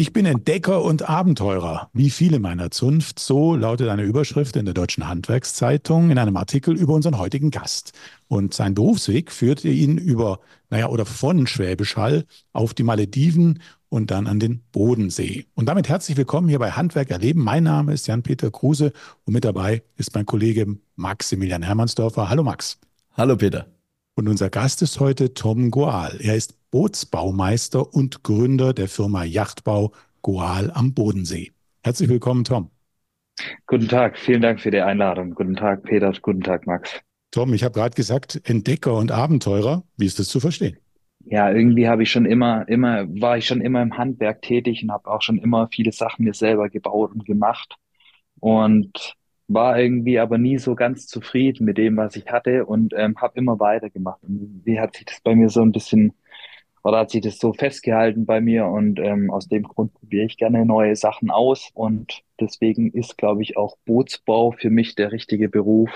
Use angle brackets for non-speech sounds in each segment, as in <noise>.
Ich bin Entdecker und Abenteurer, wie viele meiner Zunft. So lautet eine Überschrift in der Deutschen Handwerkszeitung in einem Artikel über unseren heutigen Gast. Und sein Berufsweg führte ihn über, naja, oder von Schwäbisch Hall auf die Malediven und dann an den Bodensee. Und damit herzlich willkommen hier bei Handwerk erleben. Mein Name ist Jan-Peter Kruse und mit dabei ist mein Kollege Maximilian Hermannsdorfer. Hallo Max. Hallo Peter. Und unser Gast ist heute Tom Goal. Er ist Bootsbaumeister und Gründer der Firma Yachtbau Goal am Bodensee. Herzlich willkommen, Tom. Guten Tag, vielen Dank für die Einladung. Guten Tag, Peter. Guten Tag, Max. Tom, ich habe gerade gesagt, Entdecker und Abenteurer. Wie ist das zu verstehen? Ja, irgendwie habe ich schon immer, immer, war ich schon immer im Handwerk tätig und habe auch schon immer viele Sachen mir selber gebaut und gemacht. Und war irgendwie aber nie so ganz zufrieden mit dem, was ich hatte und ähm, habe immer weitergemacht. Und wie hat sich das bei mir so ein bisschen oder hat sich das so festgehalten bei mir und ähm, aus dem Grund probiere ich gerne neue Sachen aus und deswegen ist, glaube ich, auch Bootsbau für mich der richtige Beruf,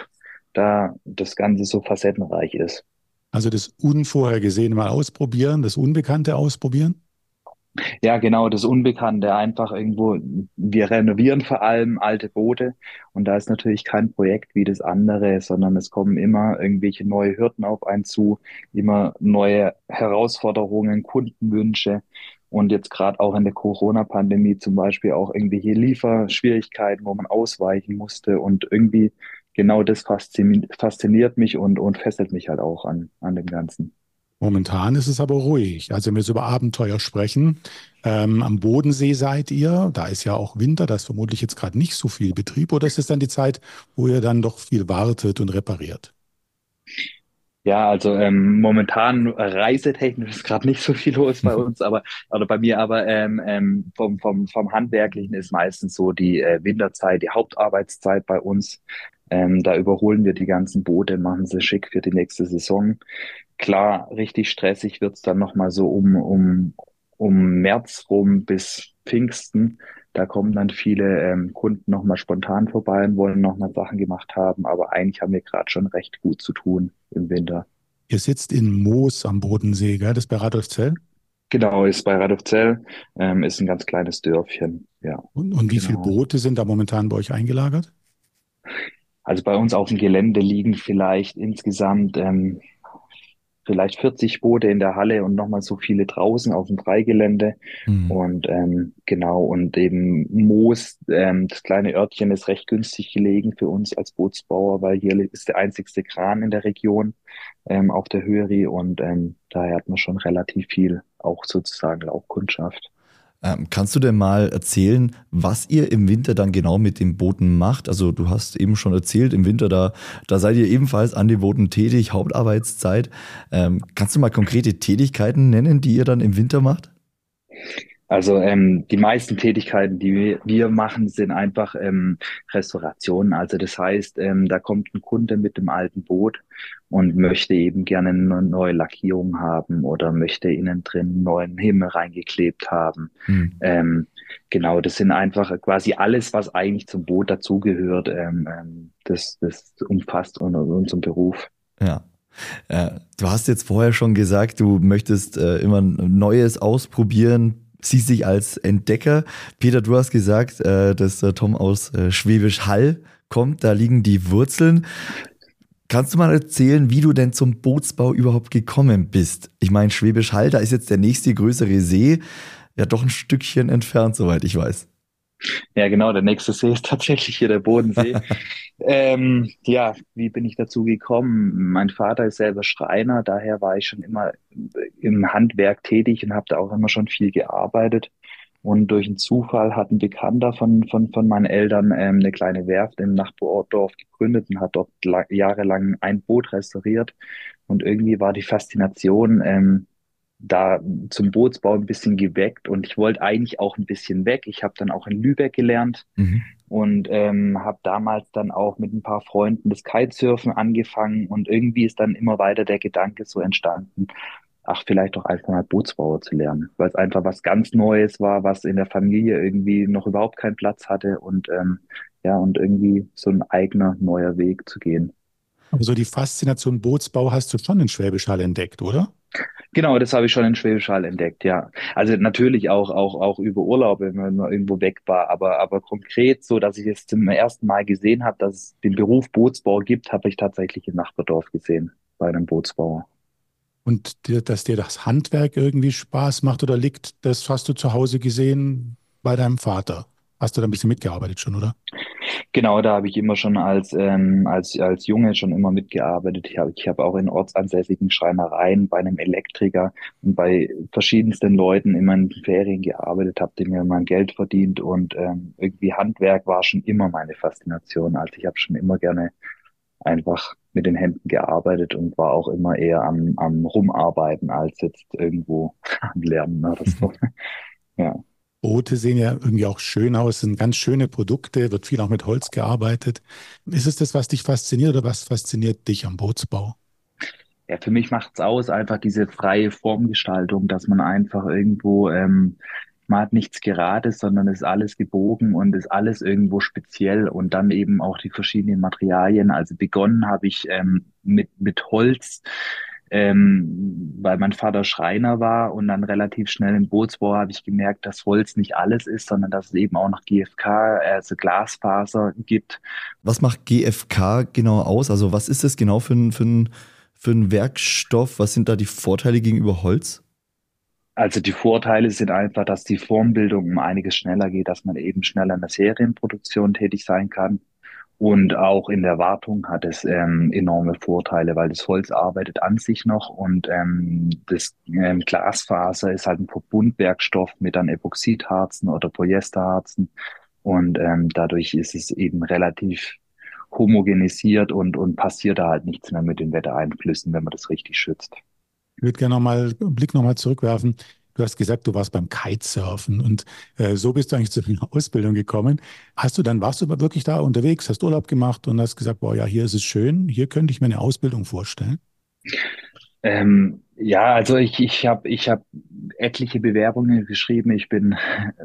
da das Ganze so facettenreich ist. Also das Unvorhergesehene mal ausprobieren, das Unbekannte ausprobieren? Ja, genau, das Unbekannte. Einfach irgendwo, wir renovieren vor allem alte Boote und da ist natürlich kein Projekt wie das andere, sondern es kommen immer irgendwelche neue Hürden auf einen zu, immer neue Herausforderungen, Kundenwünsche und jetzt gerade auch in der Corona-Pandemie zum Beispiel auch irgendwelche Lieferschwierigkeiten, wo man ausweichen musste und irgendwie genau das fasziniert mich und, und fesselt mich halt auch an, an dem Ganzen. Momentan ist es aber ruhig. Also wenn wir jetzt über Abenteuer sprechen, ähm, am Bodensee seid ihr, da ist ja auch Winter, da ist vermutlich jetzt gerade nicht so viel Betrieb oder ist es dann die Zeit, wo ihr dann doch viel wartet und repariert? Ja, also ähm, momentan reisetechnisch ist gerade nicht so viel los bei <laughs> uns, aber oder bei mir, aber ähm, ähm, vom, vom, vom Handwerklichen ist meistens so die äh, Winterzeit, die Hauptarbeitszeit bei uns. Ähm, da überholen wir die ganzen Boote, machen sie schick für die nächste Saison. Klar, richtig stressig wird's dann nochmal so um, um, um März rum bis Pfingsten. Da kommen dann viele ähm, Kunden nochmal spontan vorbei und wollen nochmal Sachen gemacht haben. Aber eigentlich haben wir gerade schon recht gut zu tun im Winter. Ihr sitzt in Moos am Bodensee, gell? Das ist bei Radolfzell? Genau, ist bei Radolfzell, ähm, ist ein ganz kleines Dörfchen, ja. Und, und wie genau. viele Boote sind da momentan bei euch eingelagert? Also bei uns auf dem Gelände liegen vielleicht insgesamt ähm, vielleicht 40 Boote in der Halle und nochmal so viele draußen auf dem Freigelände. Mhm. Und ähm, genau, und eben Moos, ähm, das kleine Örtchen ist recht günstig gelegen für uns als Bootsbauer, weil hier ist der einzigste Kran in der Region ähm, auf der Höri und ähm, daher hat man schon relativ viel auch sozusagen Laufkundschaft. Ähm, kannst du denn mal erzählen, was ihr im Winter dann genau mit den Booten macht? Also du hast eben schon erzählt, im Winter da, da seid ihr ebenfalls an den Booten tätig, Hauptarbeitszeit. Ähm, kannst du mal konkrete Tätigkeiten nennen, die ihr dann im Winter macht? Also ähm, die meisten Tätigkeiten, die wir machen, sind einfach ähm, Restaurationen. Also das heißt, ähm, da kommt ein Kunde mit dem alten Boot und möchte eben gerne eine neue Lackierung haben oder möchte innen drin einen neuen Himmel reingeklebt haben. Mhm. Ähm, genau, das sind einfach quasi alles, was eigentlich zum Boot dazugehört. Ähm, ähm, das, das umfasst unseren Beruf. Ja. Äh, du hast jetzt vorher schon gesagt, du möchtest äh, immer Neues ausprobieren, siehst dich als Entdecker. Peter, du hast gesagt, äh, dass der Tom aus äh, Schwäbisch Hall kommt, da liegen die Wurzeln. Kannst du mal erzählen, wie du denn zum Bootsbau überhaupt gekommen bist? Ich meine, Schwäbisch Hall, da ist jetzt der nächste größere See, ja doch ein Stückchen entfernt, soweit ich weiß. Ja, genau, der nächste See ist <laughs> tatsächlich hier der Bodensee. <laughs> ähm, ja, wie bin ich dazu gekommen? Mein Vater ist selber Schreiner, daher war ich schon immer im Handwerk tätig und habe da auch immer schon viel gearbeitet. Und durch einen Zufall hat ein Bekannter von, von, von meinen Eltern ähm, eine kleine Werft im Nachbardorf gegründet und hat dort jahrelang ein Boot restauriert. Und irgendwie war die Faszination ähm, da zum Bootsbau ein bisschen geweckt und ich wollte eigentlich auch ein bisschen weg. Ich habe dann auch in Lübeck gelernt mhm. und ähm, habe damals dann auch mit ein paar Freunden das Kitesurfen angefangen und irgendwie ist dann immer weiter der Gedanke so entstanden, ach, vielleicht doch einfach mal Bootsbauer zu lernen, weil es einfach was ganz Neues war, was in der Familie irgendwie noch überhaupt keinen Platz hatte und ähm, ja, und irgendwie so ein eigener neuer Weg zu gehen. Aber so die Faszination Bootsbau hast du schon in Schwäbisch Hall entdeckt, oder? Genau, das habe ich schon in Schwäbisch Hall entdeckt, ja. Also natürlich auch, auch, auch über Urlaube, wenn man irgendwo weg war, aber, aber konkret so, dass ich es zum ersten Mal gesehen habe, dass es den Beruf Bootsbauer gibt, habe ich tatsächlich im Nachbardorf gesehen, bei einem Bootsbauer. Und dir, dass dir das Handwerk irgendwie Spaß macht oder liegt, das hast du zu Hause gesehen bei deinem Vater. Hast du da ein bisschen mitgearbeitet schon, oder? Genau, da habe ich immer schon als, ähm, als, als Junge schon immer mitgearbeitet. Ich habe ich hab auch in ortsansässigen Schreinereien bei einem Elektriker und bei verschiedensten Leuten immer in Ferien gearbeitet, habe mir mein Geld verdient und ähm, irgendwie Handwerk war schon immer meine Faszination. Also ich habe schon immer gerne einfach mit den Händen gearbeitet und war auch immer eher am, am Rumarbeiten als jetzt irgendwo <laughs> am Lernen oder so. <laughs> ja. Boote sehen ja irgendwie auch schön aus, sind ganz schöne Produkte, wird viel auch mit Holz gearbeitet. Ist es das, was dich fasziniert oder was fasziniert dich am Bootsbau? Ja, für mich macht es aus, einfach diese freie Formgestaltung, dass man einfach irgendwo, ähm, man hat nichts Gerades, sondern ist alles gebogen und ist alles irgendwo speziell und dann eben auch die verschiedenen Materialien. Also begonnen habe ich ähm, mit, mit Holz ähm, weil mein Vater Schreiner war und dann relativ schnell im Bootsbau habe ich gemerkt, dass Holz nicht alles ist, sondern dass es eben auch noch GFK, also Glasfaser gibt. Was macht GFK genau aus? Also was ist das genau für ein, für ein, für ein Werkstoff? Was sind da die Vorteile gegenüber Holz? Also die Vorteile sind einfach, dass die Formbildung um einiges schneller geht, dass man eben schneller in der Serienproduktion tätig sein kann. Und auch in der Wartung hat es ähm, enorme Vorteile, weil das Holz arbeitet an sich noch und ähm, das ähm, Glasfaser ist halt ein Verbundwerkstoff mit dann Epoxidharzen oder Polyesterharzen und ähm, dadurch ist es eben relativ homogenisiert und, und passiert da halt nichts mehr mit den Wettereinflüssen, wenn man das richtig schützt. Ich würde gerne nochmal Blick nochmal zurückwerfen. Du hast gesagt, du warst beim Kitesurfen und äh, so bist du eigentlich zu einer <laughs> Ausbildung gekommen. Hast du dann, warst du wirklich da unterwegs, hast Urlaub gemacht und hast gesagt, boah, ja, hier ist es schön, hier könnte ich mir eine Ausbildung vorstellen? Ähm, ja, also ich, ich habe ich hab etliche Bewerbungen geschrieben. Ich bin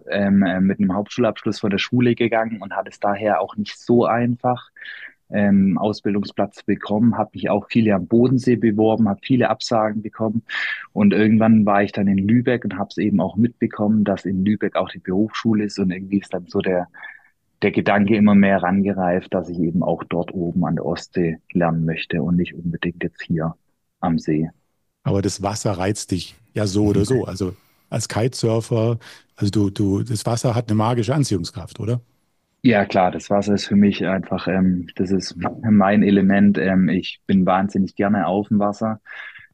ähm, mit einem Hauptschulabschluss von der Schule gegangen und hatte es daher auch nicht so einfach ähm, Ausbildungsplatz bekommen, habe mich auch viele am Bodensee beworben, habe viele Absagen bekommen und irgendwann war ich dann in Lübeck und habe es eben auch mitbekommen, dass in Lübeck auch die Berufsschule ist und irgendwie ist dann so der der Gedanke immer mehr rangereift, dass ich eben auch dort oben an der Ostsee lernen möchte und nicht unbedingt jetzt hier am See. Aber das Wasser reizt dich ja so oder so. Also als Kitesurfer, also du, du, das Wasser hat eine magische Anziehungskraft, oder? Ja, klar, das Wasser ist für mich einfach, ähm, das ist <laughs> mein Element. Ähm, ich bin wahnsinnig gerne auf dem Wasser.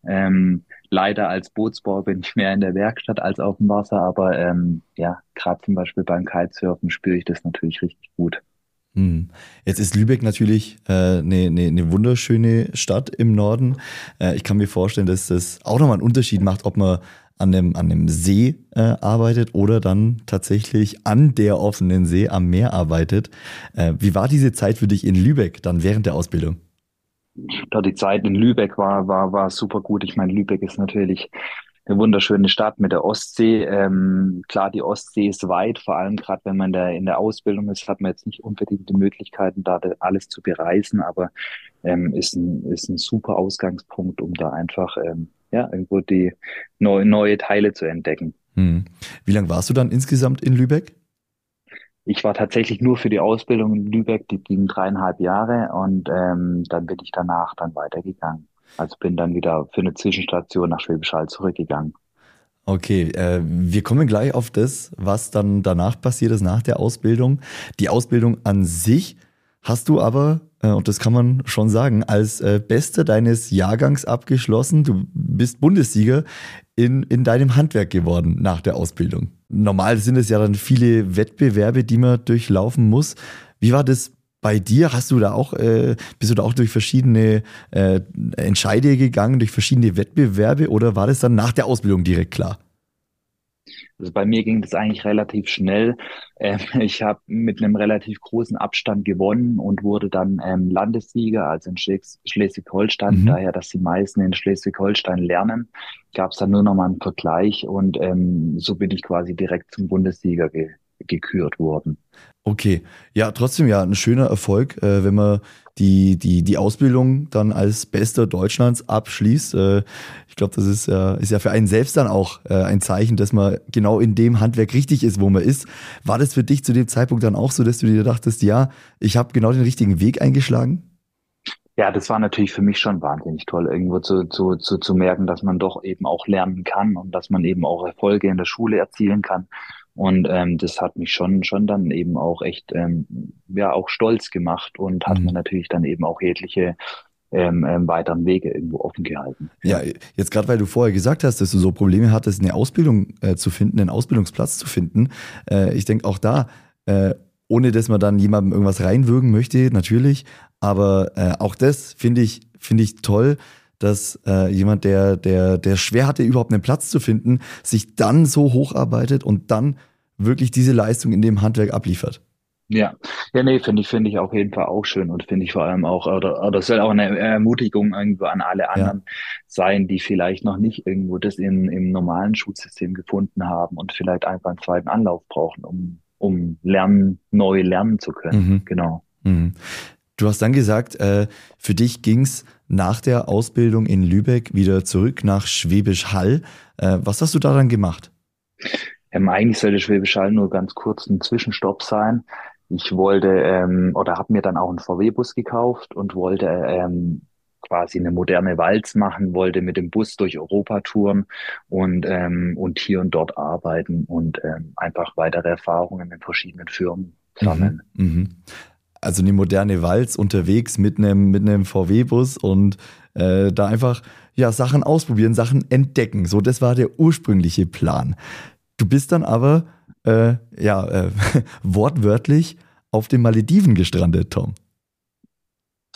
Ähm, leider als Bootsbauer bin ich mehr in der Werkstatt als auf dem Wasser, aber ähm, ja, gerade zum Beispiel beim Kitesurfen spüre ich das natürlich richtig gut. Hm. Jetzt ist Lübeck natürlich eine äh, ne, ne, ne wunderschöne Stadt im Norden. Äh, ich kann mir vorstellen, dass das auch nochmal einen Unterschied macht, ob man an einem, an einem See äh, arbeitet oder dann tatsächlich an der offenen See am Meer arbeitet. Äh, wie war diese Zeit für dich in Lübeck dann während der Ausbildung? Da die Zeit in Lübeck war, war, war super gut. Ich meine, Lübeck ist natürlich eine wunderschöne Stadt mit der Ostsee. Ähm, klar, die Ostsee ist weit, vor allem gerade wenn man da in der Ausbildung ist, hat man jetzt nicht unbedingt die Möglichkeiten, da alles zu bereisen, aber ähm, ist, ein, ist ein super Ausgangspunkt, um da einfach ähm, ja, irgendwo die neue, neue Teile zu entdecken. Hm. Wie lange warst du dann insgesamt in Lübeck? Ich war tatsächlich nur für die Ausbildung in Lübeck, die ging dreieinhalb Jahre und ähm, dann bin ich danach dann weitergegangen. Also bin dann wieder für eine Zwischenstation nach Schwäbisch Hall zurückgegangen. Okay, äh, wir kommen gleich auf das, was dann danach passiert ist nach der Ausbildung. Die Ausbildung an sich hast du aber und das kann man schon sagen, als äh, Bester deines Jahrgangs abgeschlossen. Du bist Bundessieger in, in deinem Handwerk geworden nach der Ausbildung. Normal sind es ja dann viele Wettbewerbe, die man durchlaufen muss. Wie war das bei dir? Hast du da auch, äh, bist du da auch durch verschiedene äh, Entscheide gegangen, durch verschiedene Wettbewerbe oder war das dann nach der Ausbildung direkt klar? Also bei mir ging das eigentlich relativ schnell. Ähm, <laughs> ich habe mit einem relativ großen Abstand gewonnen und wurde dann ähm, Landessieger, also in Schles Schleswig-Holstein. Mhm. Daher, dass die meisten in Schleswig-Holstein lernen, gab es dann nur noch mal einen Vergleich und ähm, so bin ich quasi direkt zum Bundessieger ge gekürt worden. Okay, ja, trotzdem ja ein schöner Erfolg, äh, wenn man die, die, die Ausbildung dann als Bester Deutschlands abschließt. Äh, ich glaube, das ist, ist ja für einen selbst dann auch äh, ein Zeichen, dass man genau in dem Handwerk richtig ist, wo man ist. War das für dich zu dem Zeitpunkt dann auch so, dass du dir dachtest, ja, ich habe genau den richtigen Weg eingeschlagen? Ja, das war natürlich für mich schon wahnsinnig toll, irgendwo zu, zu, zu, zu merken, dass man doch eben auch lernen kann und dass man eben auch Erfolge in der Schule erzielen kann. Und ähm, das hat mich schon, schon dann eben auch echt, ähm, ja, auch stolz gemacht und hat mhm. mir natürlich dann eben auch jegliche ähm, ähm, weiteren Wege irgendwo offen gehalten. Ja, jetzt gerade weil du vorher gesagt hast, dass du so Probleme hattest, eine Ausbildung äh, zu finden, einen Ausbildungsplatz zu finden. Äh, ich denke auch da, äh, ohne dass man dann jemandem irgendwas reinwürgen möchte, natürlich. Aber äh, auch das finde ich, finde ich toll, dass äh, jemand, der, der, der schwer hatte, überhaupt einen Platz zu finden, sich dann so hocharbeitet und dann wirklich diese Leistung in dem Handwerk abliefert. Ja, ja, nee, finde ich, finde ich auf jeden Fall auch schön und finde ich vor allem auch, oder, oder soll auch eine Ermutigung irgendwo an alle anderen ja. sein, die vielleicht noch nicht irgendwo das in, im normalen Schulsystem gefunden haben und vielleicht einfach einen zweiten Anlauf brauchen, um, um lernen, neu lernen zu können. Mhm. Genau. Mhm. Du hast dann gesagt, äh, für dich ging es nach der Ausbildung in Lübeck wieder zurück nach Schwäbisch Hall. Äh, was hast du da dann gemacht? Ähm, eigentlich sollte Schwäbisch Hall nur ganz kurz ein Zwischenstopp sein. Ich wollte ähm, oder habe mir dann auch einen VW-Bus gekauft und wollte ähm, quasi eine moderne Walz machen, wollte mit dem Bus durch Europa touren und, ähm, und hier und dort arbeiten und ähm, einfach weitere Erfahrungen in verschiedenen Firmen sammeln. Mhm, mh also eine moderne Walz unterwegs mit einem, mit einem VW-Bus und äh, da einfach ja, Sachen ausprobieren, Sachen entdecken. So, das war der ursprüngliche Plan. Du bist dann aber äh, ja, äh, <laughs> wortwörtlich auf den Malediven gestrandet, Tom.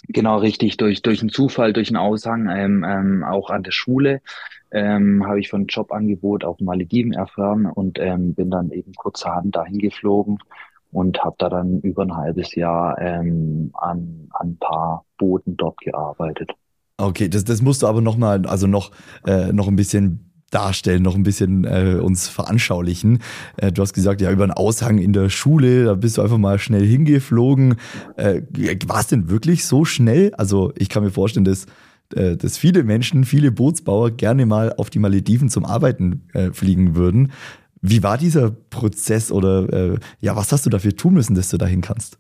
Genau, richtig. Durch, durch einen Zufall, durch einen Aushang, ähm, ähm, auch an der Schule, ähm, habe ich von Jobangebot auf Malediven erfahren und ähm, bin dann eben kurzerhand dahin geflogen und habe da dann über ein halbes Jahr ähm, an, an ein paar Booten dort gearbeitet. Okay, das, das musst du aber noch mal, also noch, äh, noch ein bisschen darstellen, noch ein bisschen äh, uns veranschaulichen. Äh, du hast gesagt, ja, über einen Aushang in der Schule, da bist du einfach mal schnell hingeflogen. Äh, War es denn wirklich so schnell? Also ich kann mir vorstellen, dass, äh, dass viele Menschen, viele Bootsbauer gerne mal auf die Malediven zum Arbeiten äh, fliegen würden. Wie war dieser Prozess oder äh, ja, was hast du dafür tun müssen, dass du dahin kannst?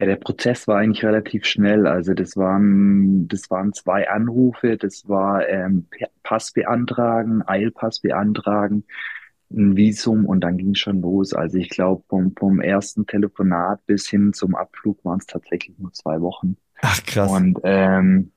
Ja, der Prozess war eigentlich relativ schnell. Also das waren, das waren zwei Anrufe, das war ähm, Pass beantragen, Eilpass beantragen, ein Visum und dann ging es schon los. Also ich glaube, vom, vom ersten Telefonat bis hin zum Abflug waren es tatsächlich nur zwei Wochen. Ach krass. Und ähm,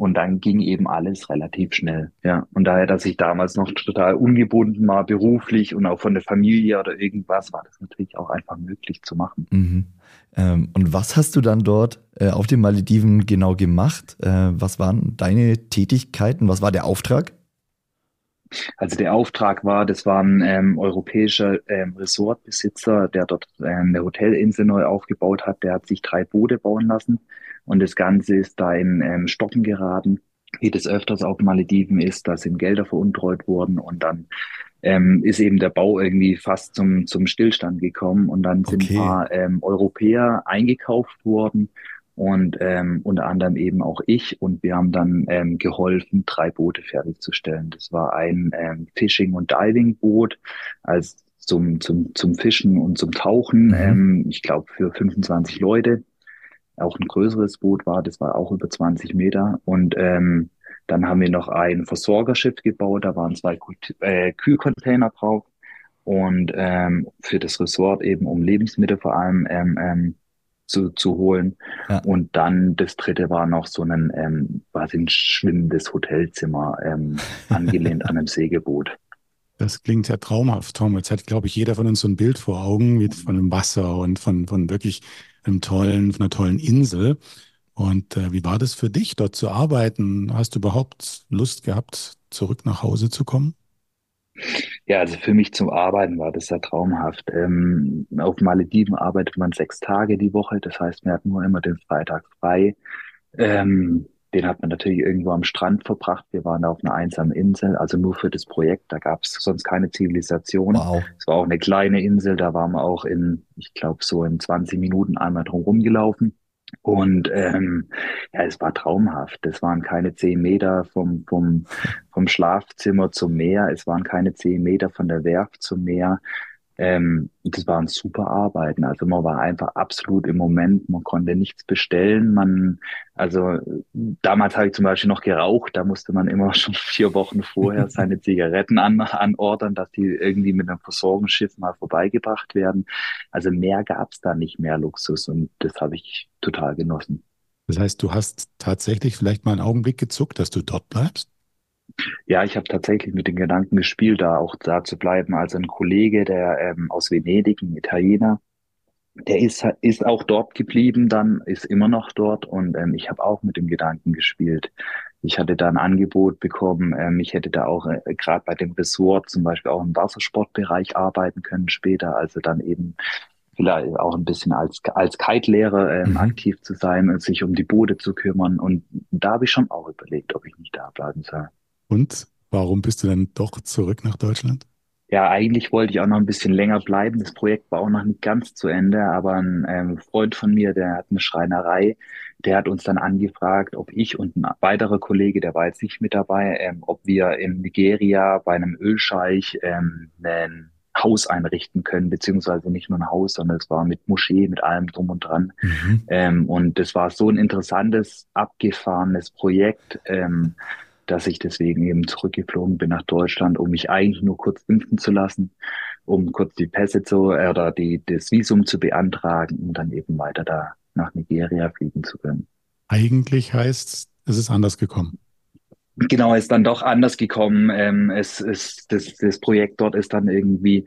und dann ging eben alles relativ schnell. Ja. Und daher, dass ich damals noch total ungebunden war, beruflich und auch von der Familie oder irgendwas, war das natürlich auch einfach möglich zu machen. Mhm. Ähm, und was hast du dann dort äh, auf den Malediven genau gemacht? Äh, was waren deine Tätigkeiten? Was war der Auftrag? Also der Auftrag war, das war ein ähm, europäischer ähm, Resortbesitzer, der dort ähm, eine Hotelinsel neu aufgebaut hat. Der hat sich drei Boote bauen lassen und das Ganze ist da in ähm, Stocken geraten, wie das öfters auf Malediven ist. Da sind Gelder veruntreut worden und dann ähm, ist eben der Bau irgendwie fast zum, zum Stillstand gekommen und dann sind okay. ein paar ähm, Europäer eingekauft worden und ähm, unter anderem eben auch ich und wir haben dann ähm, geholfen, drei Boote fertigzustellen. Das war ein ähm, Fishing- und Diving-Boot, also zum, zum, zum Fischen und zum Tauchen, mhm. ähm, ich glaube für 25 Leute. Auch ein größeres Boot war, das war auch über 20 Meter. Und ähm, dann haben wir noch ein Versorgerschiff gebaut, da waren zwei äh, Kühlcontainer drauf. Und ähm, für das Resort eben, um Lebensmittel vor allem ähm, ähm, zu, zu holen. Ja. Und dann das dritte war noch so ein ähm, quasi ein schwimmendes Hotelzimmer, ähm, <laughs> angelehnt an einem Segelboot. Das klingt ja traumhaft, Tom. Jetzt hat, glaube ich, jeder von uns so ein Bild vor Augen mit von einem Wasser und von, von wirklich einem tollen, von einer tollen Insel. Und äh, wie war das für dich, dort zu arbeiten? Hast du überhaupt Lust gehabt, zurück nach Hause zu kommen? Ja, also für mich zum Arbeiten war das ja traumhaft. Ähm, auf Malediven arbeitet man sechs Tage die Woche, das heißt, man hat nur immer den Freitag frei. Ähm, den hat man natürlich irgendwo am Strand verbracht. Wir waren auf einer einsamen Insel, also nur für das Projekt. Da gab es sonst keine Zivilisation. Wow. Es war auch eine kleine Insel, da waren wir auch in, ich glaube, so in 20 Minuten einmal drum rumgelaufen. Und ähm, ja, es war traumhaft. Es waren keine zehn Meter vom, vom, vom Schlafzimmer zum Meer. Es waren keine zehn Meter von der Werft zum Meer. Ähm, das waren super Arbeiten. Also man war einfach absolut im Moment. Man konnte nichts bestellen. Man, also damals habe ich zum Beispiel noch geraucht. Da musste man immer <laughs> schon vier Wochen vorher <laughs> seine Zigaretten an, anordern, dass die irgendwie mit einem Versorgungsschiff mal vorbeigebracht werden. Also mehr gab es da nicht mehr Luxus und das habe ich total genossen. Das heißt, du hast tatsächlich vielleicht mal einen Augenblick gezuckt, dass du dort bleibst? Ja, ich habe tatsächlich mit den Gedanken gespielt, da auch da zu bleiben. Also ein Kollege, der ähm, aus Venedig, ein Italiener, der ist, ist auch dort geblieben, dann ist immer noch dort und ähm, ich habe auch mit dem Gedanken gespielt. Ich hatte da ein Angebot bekommen, ähm, ich hätte da auch äh, gerade bei dem Resort zum Beispiel auch im Wassersportbereich arbeiten können später, also dann eben vielleicht auch ein bisschen als, als Kite-Lehrer ähm, mhm. aktiv zu sein und sich um die Boote zu kümmern. Und da habe ich schon auch überlegt, ob ich nicht da bleiben soll. Und warum bist du dann doch zurück nach Deutschland? Ja, eigentlich wollte ich auch noch ein bisschen länger bleiben. Das Projekt war auch noch nicht ganz zu Ende, aber ein ähm, Freund von mir, der hat eine Schreinerei, der hat uns dann angefragt, ob ich und ein weiterer Kollege, der war jetzt nicht mit dabei, ähm, ob wir in Nigeria bei einem Ölscheich ähm, ein Haus einrichten können, beziehungsweise nicht nur ein Haus, sondern es war mit Moschee, mit allem drum und dran. Mhm. Ähm, und das war so ein interessantes, abgefahrenes Projekt. Ähm, dass ich deswegen eben zurückgeflogen bin nach Deutschland, um mich eigentlich nur kurz impfen zu lassen, um kurz die Pässe zu, äh, oder die, das Visum zu beantragen und dann eben weiter da nach Nigeria fliegen zu können. Eigentlich heißt es ist anders gekommen. Genau, ist dann doch anders gekommen. Ähm, es ist das, das Projekt dort ist dann irgendwie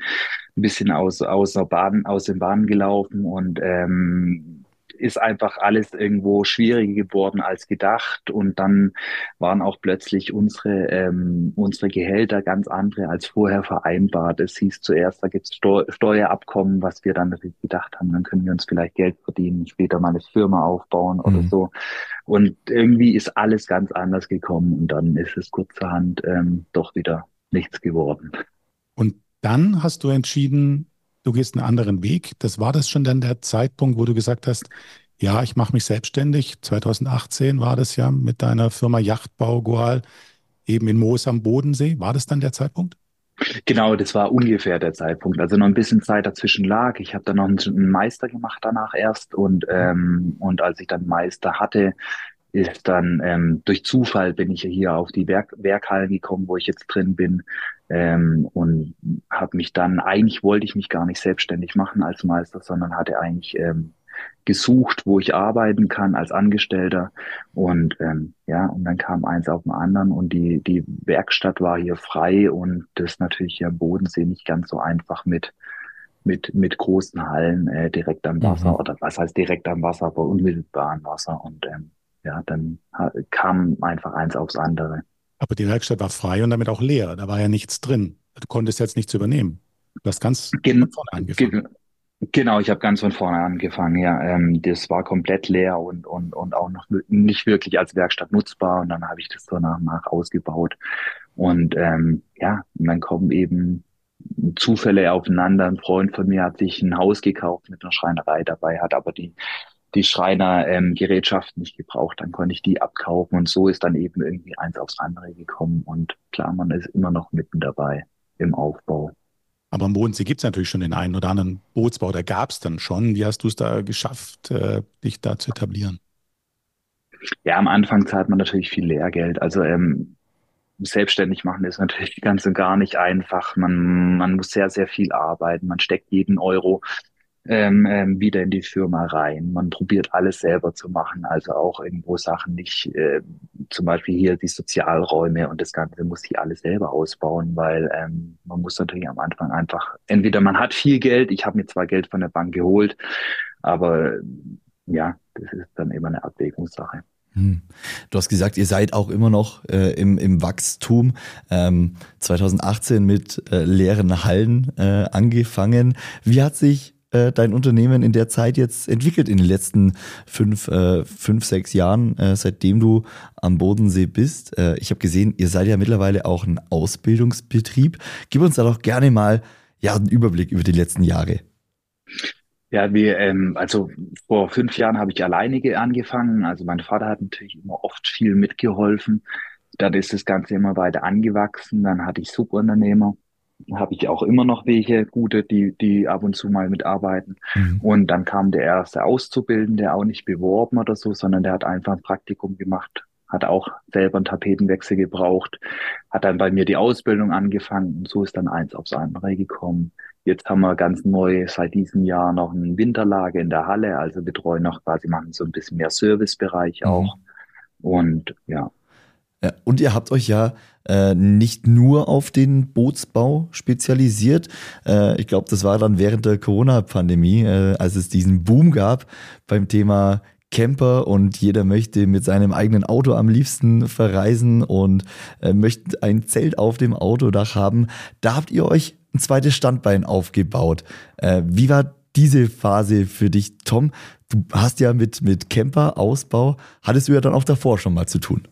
ein bisschen aus aus der Bahn aus den Bahnen gelaufen und ähm, ist einfach alles irgendwo schwieriger geworden als gedacht und dann waren auch plötzlich unsere ähm, unsere Gehälter ganz andere als vorher vereinbart. Es hieß zuerst, da gibt es Steu Steuerabkommen, was wir dann gedacht haben, dann können wir uns vielleicht Geld verdienen, später mal eine Firma aufbauen oder mhm. so. Und irgendwie ist alles ganz anders gekommen und dann ist es kurzerhand ähm, doch wieder nichts geworden. Und dann hast du entschieden, du gehst einen anderen Weg. Das war das schon dann der Zeitpunkt, wo du gesagt hast, ja, ich mache mich selbstständig. 2018 war das ja mit deiner Firma Yachtbau Goal eben in Moos am Bodensee. War das dann der Zeitpunkt? Genau, das war ungefähr der Zeitpunkt. Also noch ein bisschen Zeit dazwischen lag. Ich habe dann noch einen Meister gemacht danach erst und ähm, und als ich dann Meister hatte, ist dann ähm, durch Zufall bin ich hier auf die Werk Werkhallen gekommen, wo ich jetzt drin bin ähm, und habe mich dann eigentlich wollte ich mich gar nicht selbstständig machen als Meister, sondern hatte eigentlich ähm, gesucht, wo ich arbeiten kann als Angestellter und ähm, ja und dann kam eins auf den anderen und die die Werkstatt war hier frei und das ist natürlich hier am Bodensee nicht ganz so einfach mit mit, mit großen Hallen äh, direkt am Wasser mhm. oder was heißt direkt am Wasser, aber unmittelbar am Wasser. Und ähm, ja, dann kam einfach eins aufs andere. Aber die Werkstatt war frei und damit auch leer. Da war ja nichts drin. Du konntest jetzt nichts übernehmen. Du hast ganz Gen von vorne angefangen. Gen genau, ich habe ganz von vorne angefangen. Ja, ähm, das war komplett leer und und und auch noch nicht wirklich als Werkstatt nutzbar. Und dann habe ich das so nach und nach ausgebaut. Und ähm, ja, und dann kommen eben Zufälle aufeinander. Ein Freund von mir hat sich ein Haus gekauft mit einer Schreinerei dabei, hat aber die die Schreiner ähm, Gerätschaften nicht gebraucht, dann konnte ich die abkaufen und so ist dann eben irgendwie eins aufs andere gekommen und klar, man ist immer noch mitten dabei im Aufbau. Aber am Bodensee gibt es natürlich schon den einen oder anderen Bootsbau, da gab es dann schon. Wie hast du es da geschafft, äh, dich da zu etablieren? Ja, am Anfang zahlt man natürlich viel Lehrgeld. Also ähm, selbstständig machen ist natürlich <laughs> ganz und gar nicht einfach. Man, man muss sehr, sehr viel arbeiten. Man steckt jeden Euro ähm, ähm, wieder in die Firma rein. Man probiert alles selber zu machen, also auch irgendwo Sachen nicht, äh, zum Beispiel hier die Sozialräume und das Ganze muss hier alles selber ausbauen, weil ähm, man muss natürlich am Anfang einfach, entweder man hat viel Geld, ich habe mir zwar Geld von der Bank geholt, aber ja, das ist dann immer eine Abwägungssache. Hm. Du hast gesagt, ihr seid auch immer noch äh, im, im Wachstum. Ähm, 2018 mit äh, leeren Hallen äh, angefangen. Wie hat sich äh, dein Unternehmen in der Zeit jetzt entwickelt in den letzten fünf, äh, fünf sechs Jahren, äh, seitdem du am Bodensee bist? Äh, ich habe gesehen, ihr seid ja mittlerweile auch ein Ausbildungsbetrieb. Gib uns da doch gerne mal ja, einen Überblick über die letzten Jahre. Ja, wir, ähm, also vor fünf Jahren habe ich alleinige angefangen. Also mein Vater hat natürlich immer oft viel mitgeholfen. Dann ist das Ganze immer weiter angewachsen. Dann hatte ich Subunternehmer. Habe ich auch immer noch welche gute, die, die ab und zu mal mitarbeiten. Mhm. Und dann kam der erste Auszubildende, auch nicht beworben oder so, sondern der hat einfach ein Praktikum gemacht, hat auch selber einen Tapetenwechsel gebraucht, hat dann bei mir die Ausbildung angefangen und so ist dann eins aufs andere gekommen. Jetzt haben wir ganz neu seit diesem Jahr noch ein Winterlager in der Halle, also betreuen noch quasi, machen so ein bisschen mehr Servicebereich Mhm. auch. Und ja, Ja, und ihr habt euch ja äh, nicht nur auf den Bootsbau spezialisiert. Äh, ich glaube, das war dann während der Corona-Pandemie, äh, als es diesen Boom gab beim Thema Camper und jeder möchte mit seinem eigenen Auto am liebsten verreisen und äh, möchte ein Zelt auf dem Autodach haben. Da habt ihr euch ein zweites Standbein aufgebaut. Äh, wie war diese Phase für dich, Tom? Du hast ja mit, mit Camper-Ausbau, hattest du ja dann auch davor schon mal zu tun.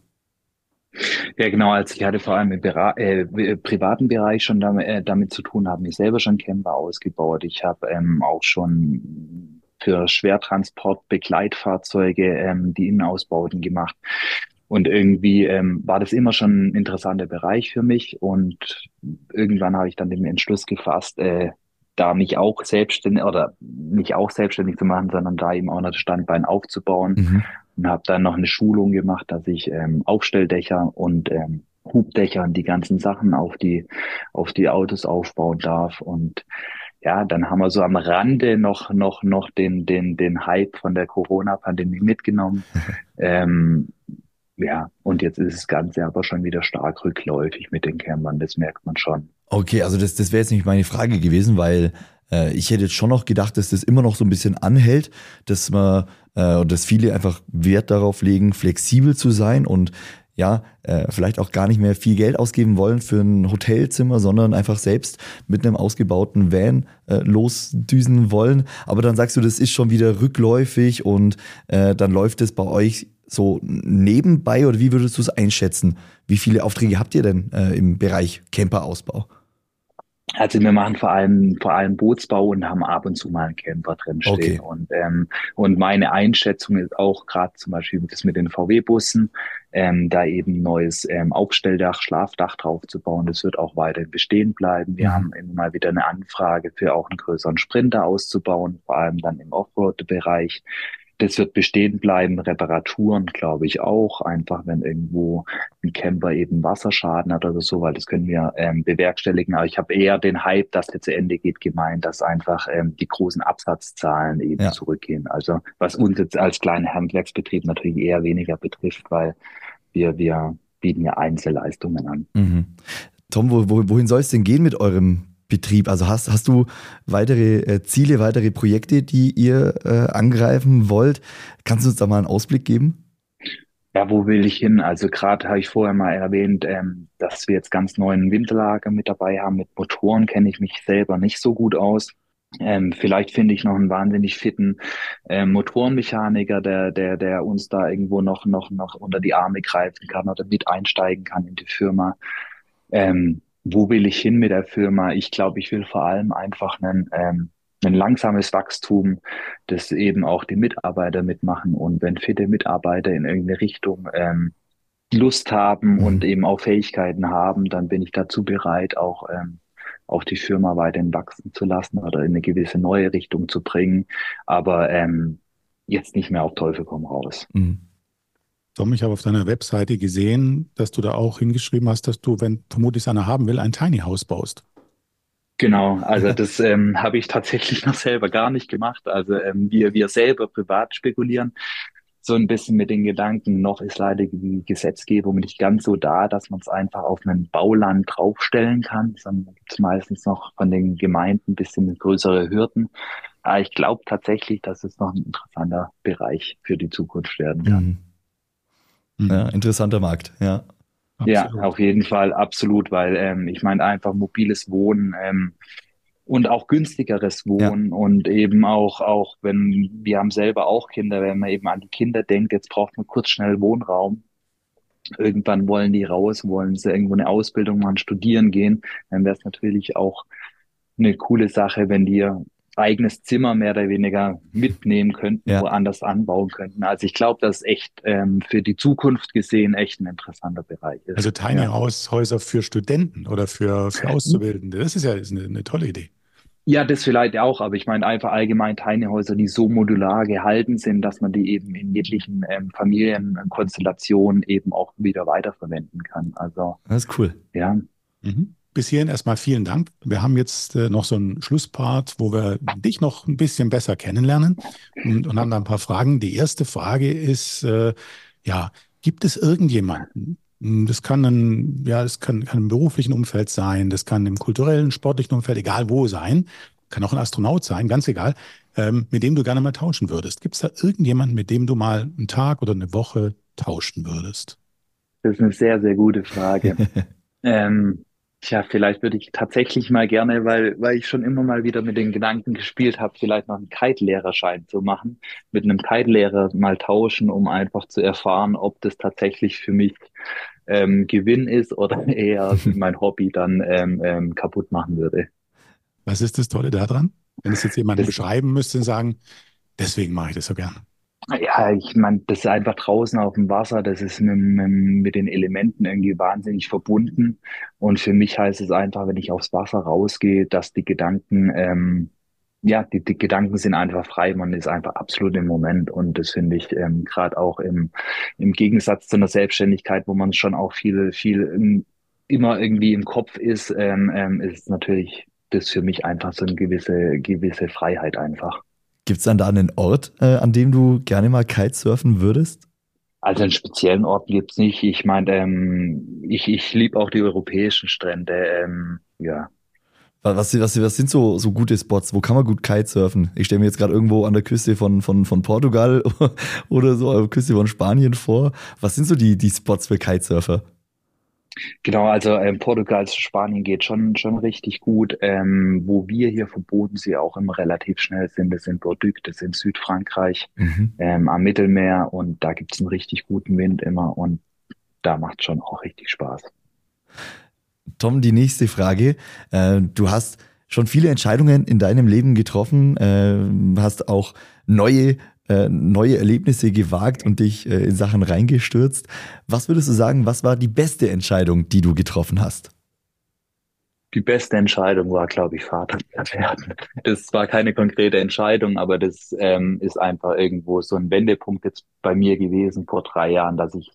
Ja, genau. Also ich hatte vor allem im Bera äh, äh, privaten Bereich schon damit, äh, damit zu tun, habe mich selber schon Camper ausgebaut. Ich habe ähm, auch schon für Schwertransport Begleitfahrzeuge ähm, die Innenausbauten gemacht. Und irgendwie ähm, war das immer schon ein interessanter Bereich für mich. Und irgendwann habe ich dann den Entschluss gefasst, äh, da mich auch selbstständig oder nicht auch selbstständig zu machen, sondern da eben auch noch das Standbein aufzubauen Mhm. Und habe dann noch eine Schulung gemacht, dass ich ähm, Aufstelldächer und ähm, Hubdächer und die ganzen Sachen auf die auf die Autos aufbauen darf und ja, dann haben wir so am Rande noch noch noch den den den Hype von der Corona-Pandemie mitgenommen. <laughs> ähm, ja, und jetzt ist das Ganze aber schon wieder stark rückläufig mit den Campern, das merkt man schon. Okay, also das, das wäre jetzt nicht meine Frage gewesen, weil äh, ich hätte jetzt schon noch gedacht, dass das immer noch so ein bisschen anhält, dass man äh, dass viele einfach Wert darauf legen, flexibel zu sein und ja, äh, vielleicht auch gar nicht mehr viel Geld ausgeben wollen für ein Hotelzimmer, sondern einfach selbst mit einem ausgebauten Van äh, losdüsen wollen. Aber dann sagst du, das ist schon wieder rückläufig und äh, dann läuft es bei euch so nebenbei oder wie würdest du es einschätzen? Wie viele Aufträge habt ihr denn äh, im Bereich Camperausbau? Also wir machen vor allem vor allem Bootsbau und haben ab und zu mal einen Camper drin stehen. Okay. Und ähm, und meine Einschätzung ist auch gerade zum Beispiel das mit den VW-Bussen, ähm, da eben neues ähm, Aufstelldach, Schlafdach drauf zu bauen. Das wird auch weiter bestehen bleiben. Wir Mhm. haben immer mal wieder eine Anfrage für auch einen größeren Sprinter auszubauen, vor allem dann im Offroad-Bereich. Das wird bestehen bleiben. Reparaturen, glaube ich, auch. Einfach, wenn irgendwo ein Camper eben Wasserschaden hat oder so, weil das können wir ähm, bewerkstelligen. Aber ich habe eher den Hype, dass der zu Ende geht, gemeint, dass einfach ähm, die großen Absatzzahlen eben Ja. zurückgehen. Also was uns jetzt als kleiner Handwerksbetrieb natürlich eher weniger betrifft, weil wir, wir bieten ja Einzelleistungen an. Mhm. Tom, wo, wohin soll es denn gehen mit eurem Betrieb? Also hast, hast du weitere äh, Ziele, weitere Projekte, die ihr äh, angreifen wollt? Kannst du uns da mal einen Ausblick geben? Ja, wo will ich hin? Also gerade habe ich vorher mal erwähnt, ähm, dass wir jetzt ganz neuen Winterlager mit dabei haben. Mit Motoren kenne ich mich selber nicht so gut aus. Ähm, vielleicht finde ich noch einen wahnsinnig fitten ähm, Motorenmechaniker, der, der, der uns da irgendwo noch, noch, noch unter die Arme greifen kann oder mit einsteigen kann in die Firma. Ähm, wo will ich hin mit der Firma? Ich glaube, ich will vor allem einfach einen, ähm, ein langsames Wachstum, das eben auch die Mitarbeiter mitmachen. Und wenn fitte Mitarbeiter in irgendeine Richtung ähm, Lust haben Mhm. und eben auch Fähigkeiten haben, dann bin ich dazu bereit, auch, ähm, auch die Firma weiterhin wachsen zu lassen oder in eine gewisse neue Richtung zu bringen. Aber ähm, jetzt nicht mehr auf Teufel komm raus. Mhm. Tom, ich habe auf deiner Webseite gesehen, dass du da auch hingeschrieben hast, dass du, wenn vermutlich einer haben will, ein Tiny House baust. Genau, also <laughs> das ähm, habe ich tatsächlich noch selber gar nicht gemacht. Also ähm, wir, wir selber privat spekulieren so ein bisschen mit den Gedanken, noch ist leider die Gesetzgebung nicht ganz so da, dass man es einfach auf ein Bauland draufstellen kann, sondern gibt es meistens noch von den Gemeinden ein bisschen größere Hürden. Aber ich glaube tatsächlich, dass es noch ein interessanter Bereich für die Zukunft werden kann. Mhm. Ja, interessanter Markt, ja. Ja, Absolut. auf jeden Fall, absolut, weil ähm, ich meine einfach mobiles Wohnen ähm, und auch günstigeres Wohnen und eben auch, auch wenn wir haben selber auch Kinder, wenn man eben an die Kinder denkt, jetzt braucht man kurz schnell Wohnraum. Irgendwann wollen die raus, wollen sie irgendwo eine Ausbildung machen, studieren gehen, dann wäre es natürlich auch eine coole Sache, wenn die eigenes Zimmer mehr oder weniger mitnehmen könnten, ja. woanders anbauen könnten. Also ich glaube, das ist echt ähm, für die Zukunft gesehen echt ein interessanter Bereich ist. Also Tiny ja. Häuser für Studenten oder für, für Auszubildende, das ist ja ist eine, eine tolle Idee. Ja, das vielleicht auch, aber ich meine einfach allgemein Tiny Häuser, die so modular gehalten sind, dass man die eben in jeglichen ähm, Familienkonstellationen eben auch wieder weiterverwenden kann. Also das ist cool. Ja. Mhm. Bis hierhin erstmal vielen Dank. Wir haben jetzt äh, noch so einen Schlusspart, wo wir dich noch ein bisschen besser kennenlernen und, und haben da ein paar Fragen. Die erste Frage ist, äh, ja, gibt es irgendjemanden, das kann ein, ja, das kann, kann im beruflichen Umfeld sein, das kann im kulturellen, sportlichen Umfeld, egal wo sein, kann auch ein Astronaut sein, ganz egal, ähm, mit dem du gerne mal tauschen würdest. Gibt es da irgendjemanden, mit dem du mal einen Tag oder eine Woche tauschen würdest? Das ist eine sehr, sehr gute Frage. <laughs> ähm, Tja, vielleicht würde ich tatsächlich mal gerne, weil, weil ich schon immer mal wieder mit den Gedanken gespielt habe, vielleicht noch einen Kite-Lehrerschein zu machen, mit einem Kite-Lehrer mal tauschen, um einfach zu erfahren, ob das tatsächlich für mich ähm, Gewinn ist oder <laughs> eher mein Hobby dann ähm, ähm, kaputt machen würde. Was ist das Tolle daran? Wenn es jetzt jemand beschreiben müsste, sagen, deswegen mache ich das so gern. Ja, ich meine, das ist einfach draußen auf dem Wasser, das ist mit, mit, mit, den Elementen irgendwie wahnsinnig verbunden. Und für mich heißt es einfach, wenn ich aufs Wasser rausgehe, dass die Gedanken, ähm, ja, die, die Gedanken sind einfach frei, man ist einfach absolut im Moment. Und das finde ich ähm, gerade auch im, im Gegensatz zu einer Selbstständigkeit, wo man schon auch viel, viel im, immer irgendwie im Kopf ist, ähm, ähm, ist natürlich das für mich einfach so eine gewisse, gewisse Freiheit einfach. Gibt es dann da einen Ort, äh, an dem du gerne mal Kitesurfen würdest? Also einen speziellen Ort gibt's nicht. Ich meine, ähm, ich, ich liebe auch die europäischen Strände. Ähm, ja. Was, was, was sind so, so gute Spots? Wo kann man gut Kitesurfen? Ich stelle mir jetzt gerade irgendwo an der Küste von, von, von Portugal <laughs> oder so, an der Küste von Spanien vor. Was sind so die, die Spots für Kitesurfer? Genau, also ähm, Portugal zu Spanien geht schon, schon richtig gut. Ähm, wo wir hier verboten sie auch immer relativ schnell sind, das sind Bordeaux, das ist in Südfrankreich, mhm. ähm, am Mittelmeer und da gibt es einen richtig guten Wind immer und da macht schon auch richtig Spaß. Tom, die nächste Frage. Äh, du hast schon viele Entscheidungen in deinem Leben getroffen, äh, hast auch neue äh, neue Erlebnisse gewagt und dich äh, in Sachen reingestürzt. Was würdest du sagen, was war die beste Entscheidung, die du getroffen hast? Die beste Entscheidung war, glaube ich, Vater werden. Das war keine konkrete Entscheidung, aber das ähm, ist einfach irgendwo so ein Wendepunkt jetzt bei mir gewesen vor drei Jahren, dass ich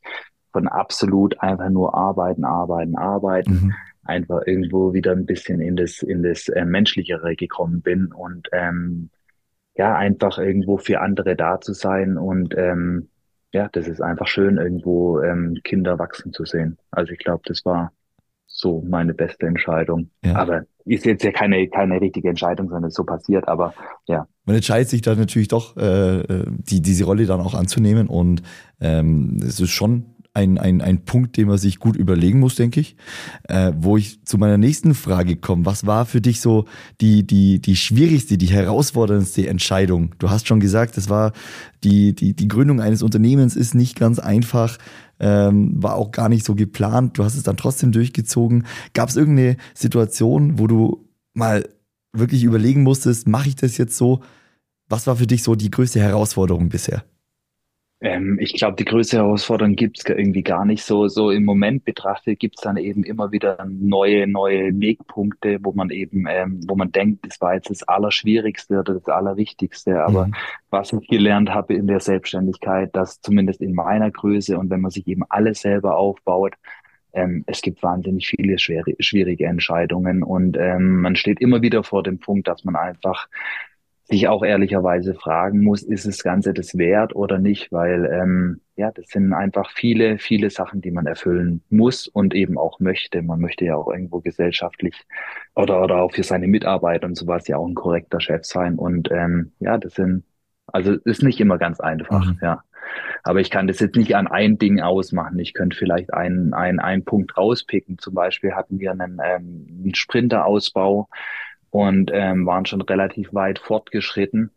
von absolut einfach nur arbeiten, arbeiten, arbeiten, mhm. einfach irgendwo wieder ein bisschen in das in das äh, menschlichere gekommen bin und ähm, ja, einfach irgendwo für andere da zu sein und ähm, ja, das ist einfach schön, irgendwo ähm, Kinder wachsen zu sehen. Also ich glaube, das war so meine beste Entscheidung. Ja. Aber ist jetzt ja keine, keine richtige Entscheidung, sondern so passiert, aber ja. Man entscheidet sich dann natürlich doch, äh, äh die, diese Rolle dann auch anzunehmen und ähm, es ist schon ein, ein, ein Punkt, den man sich gut überlegen muss, denke ich. Äh, wo ich zu meiner nächsten Frage komme. Was war für dich so die, die, die schwierigste, die herausforderndste Entscheidung? Du hast schon gesagt, das war die, die, die Gründung eines Unternehmens ist nicht ganz einfach. Ähm, war auch gar nicht so geplant. Du hast es dann trotzdem durchgezogen. Gab es irgendeine Situation, wo du mal wirklich überlegen musstest, mache ich das jetzt so? Was war für dich so die größte Herausforderung bisher? Ähm, ich glaube, die größte Herausforderung gibt es irgendwie gar nicht so. So im Moment betrachtet gibt es dann eben immer wieder neue, neue Wegpunkte, wo man eben, ähm, wo man denkt, das war jetzt das Allerschwierigste oder das Allerwichtigste. Aber mhm. was ich gelernt habe in der Selbstständigkeit, dass zumindest in meiner Größe und wenn man sich eben alles selber aufbaut, ähm, es gibt wahnsinnig viele schwere, schwierige Entscheidungen und ähm, man steht immer wieder vor dem Punkt, dass man einfach sich auch ehrlicherweise fragen muss, ist das Ganze das wert oder nicht, weil ähm, ja, das sind einfach viele, viele Sachen, die man erfüllen muss und eben auch möchte. Man möchte ja auch irgendwo gesellschaftlich oder, oder auch für seine Mitarbeiter und sowas ja auch ein korrekter Chef sein. Und ähm, ja, das sind, also ist nicht immer ganz einfach, mhm. ja. Aber ich kann das jetzt nicht an ein Ding ausmachen. Ich könnte vielleicht einen, einen, einen Punkt rauspicken. Zum Beispiel hatten wir einen, ähm, einen Sprinterausbau und ähm, waren schon relativ weit fortgeschritten.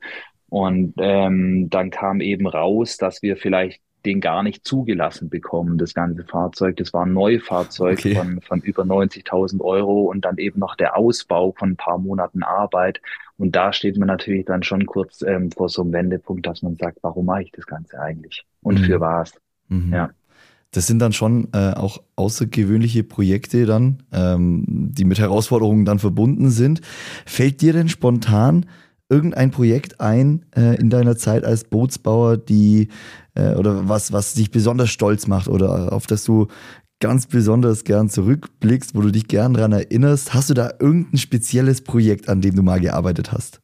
Und ähm, dann kam eben raus, dass wir vielleicht den gar nicht zugelassen bekommen, das ganze Fahrzeug. Das war ein Neufahrzeug okay. von, von über 90.000 Euro und dann eben noch der Ausbau von ein paar Monaten Arbeit. Und da steht man natürlich dann schon kurz ähm, vor so einem Wendepunkt, dass man sagt, warum mache ich das Ganze eigentlich? Und mhm. für was? Mhm. Ja. Das sind dann schon äh, auch außergewöhnliche Projekte dann, ähm, die mit Herausforderungen dann verbunden sind. Fällt dir denn spontan irgendein Projekt ein äh, in deiner Zeit als Bootsbauer, die äh, oder was, was dich besonders stolz macht oder auf das du ganz besonders gern zurückblickst, wo du dich gern dran erinnerst? Hast du da irgendein spezielles Projekt, an dem du mal gearbeitet hast?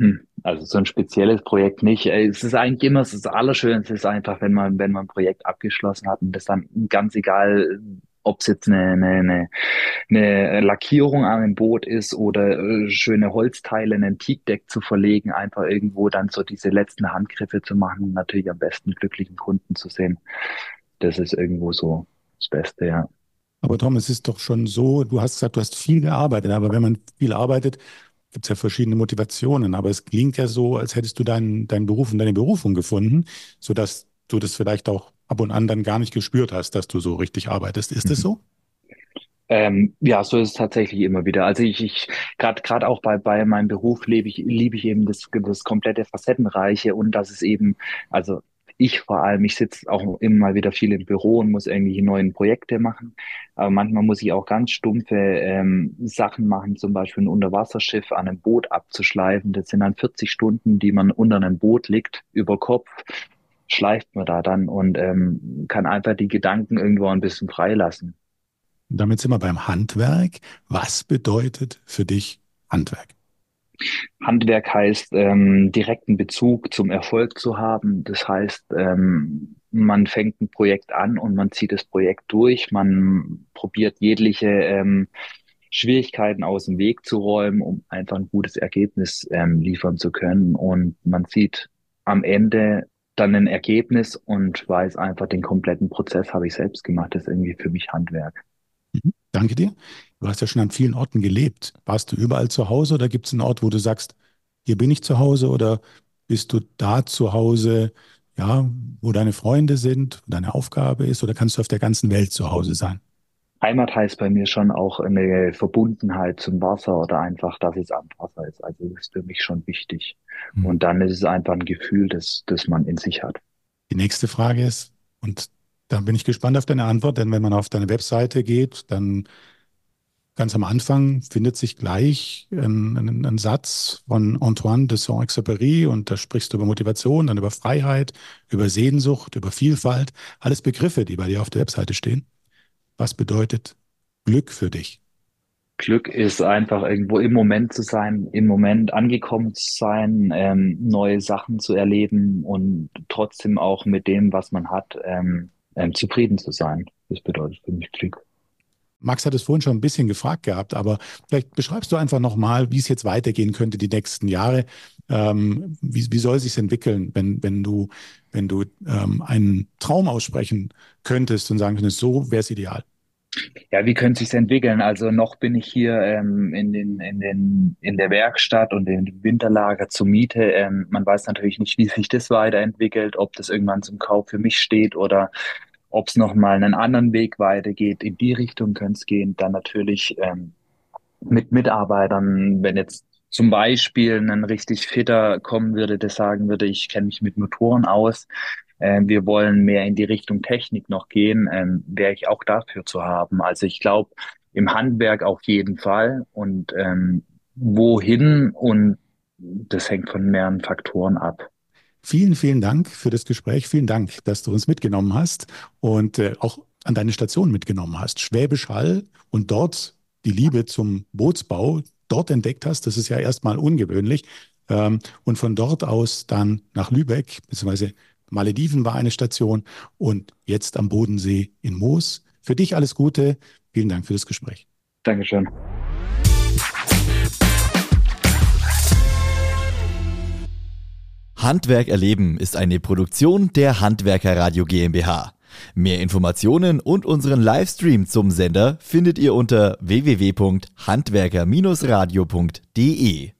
Hm, also so ein spezielles Projekt nicht. Es ist eigentlich immer das Allerschönste ist einfach, wenn man, wenn man ein Projekt abgeschlossen hat und das dann ganz egal, ob es jetzt eine, eine, eine, Lackierung an einem Boot ist oder äh, schöne Holzteile in ein Teakdeck zu verlegen, einfach irgendwo dann so diese letzten Handgriffe zu machen und natürlich am besten glücklichen Kunden zu sehen. Das ist irgendwo so das Beste, ja. Aber Tom, es ist doch schon so, du hast gesagt, du hast viel gearbeitet, aber wenn man viel arbeitet, gibt es ja verschiedene Motivationen. Aber es klingt ja so, als hättest du deinen, deinen Beruf und deine Berufung gefunden, sodass du das vielleicht auch ab und an dann gar nicht gespürt hast, dass du so richtig arbeitest. Ist mhm. das so? Ähm, ja, so ist es tatsächlich immer wieder. Also ich, ich gerade gerade auch bei bei meinem Beruf lebe ich liebe ich eben das das komplette Facettenreiche und dass es eben also ich vor allem, ich sitze auch immer mal wieder viel im Büro und muss irgendwelche neuen Projekte machen. Aber manchmal muss ich auch ganz stumpfe ähm, Sachen machen, zum Beispiel ein Unterwasserschiff an einem Boot abzuschleifen. Das sind dann 40 Stunden, die man unter einem Boot liegt, über Kopf schleift man da dann und ähm, kann einfach die Gedanken irgendwo ein bisschen freilassen. Damit sind wir beim Handwerk. Was bedeutet für dich Handwerk? Handwerk heißt, ähm, direkten Bezug zum Erfolg zu haben. Das heißt, ähm, man fängt ein Projekt an und man zieht das Projekt durch. Man probiert jegliche ähm, Schwierigkeiten aus dem Weg zu räumen, um einfach ein gutes Ergebnis ähm, liefern zu können. Und man sieht am Ende dann ein Ergebnis und weiß einfach, den kompletten Prozess habe ich selbst gemacht. Das ist irgendwie für mich Handwerk. Mhm. Danke dir. Du hast ja schon an vielen Orten gelebt. Warst du überall zu Hause oder gibt es einen Ort, wo du sagst, hier bin ich zu Hause oder bist du da zu Hause, ja, wo deine Freunde sind, wo deine Aufgabe ist oder kannst du auf der ganzen Welt zu Hause sein? Heimat heißt bei mir schon auch eine Verbundenheit zum Wasser oder einfach, dass es am Wasser ist. Also das ist für mich schon wichtig. Mhm. Und dann ist es einfach ein Gefühl, das, das man in sich hat. Die nächste Frage ist, und da bin ich gespannt auf deine Antwort, denn wenn man auf deine Webseite geht, dann ganz am Anfang findet sich gleich ein, ein, ein Satz von Antoine de Saint-Exupéry und da sprichst du über Motivation, dann über Freiheit, über Sehnsucht, über Vielfalt. Alles Begriffe, die bei dir auf der Webseite stehen. Was bedeutet Glück für dich? Glück ist einfach irgendwo im Moment zu sein, im Moment angekommen zu sein, ähm, neue Sachen zu erleben und trotzdem auch mit dem, was man hat, ähm, ähm, zufrieden zu sein. Das bedeutet für mich Glück. Max hat es vorhin schon ein bisschen gefragt gehabt, aber vielleicht beschreibst du einfach nochmal, wie es jetzt weitergehen könnte die nächsten Jahre. Ähm, wie, wie soll sich entwickeln, wenn, wenn du, wenn du ähm, einen Traum aussprechen könntest und sagen könntest, so wäre es ideal? Ja, wie könnte sich entwickeln? Also noch bin ich hier ähm, in den in den in der Werkstatt und im Winterlager zur Miete. Ähm, man weiß natürlich nicht, wie sich das weiterentwickelt, ob das irgendwann zum Kauf für mich steht oder ob es noch mal einen anderen Weg weitergeht. In die Richtung könnte es gehen. Dann natürlich ähm, mit Mitarbeitern, wenn jetzt zum Beispiel ein richtig fitter kommen würde, der sagen würde, ich kenne mich mit Motoren aus, äh, wir wollen mehr in die Richtung Technik noch gehen, ähm, wäre ich auch dafür zu haben. Also ich glaube, im Handwerk auf jeden Fall und ähm, wohin und das hängt von mehreren Faktoren ab. Vielen, vielen Dank für das Gespräch. Vielen Dank, dass du uns mitgenommen hast und äh, auch an deine Station mitgenommen hast. Schwäbisch Hall und dort die Liebe zum Bootsbau dort entdeckt hast. Das ist ja erstmal ungewöhnlich. Ähm, und von dort aus dann nach Lübeck, beziehungsweise Malediven war eine Station und jetzt am Bodensee in Moos. Für dich alles Gute. Vielen Dank für das Gespräch. Dankeschön. Handwerk erleben ist eine Produktion der Handwerker Radio GmbH. Mehr Informationen und unseren Livestream zum Sender findet ihr unter www.handwerker-radio.de.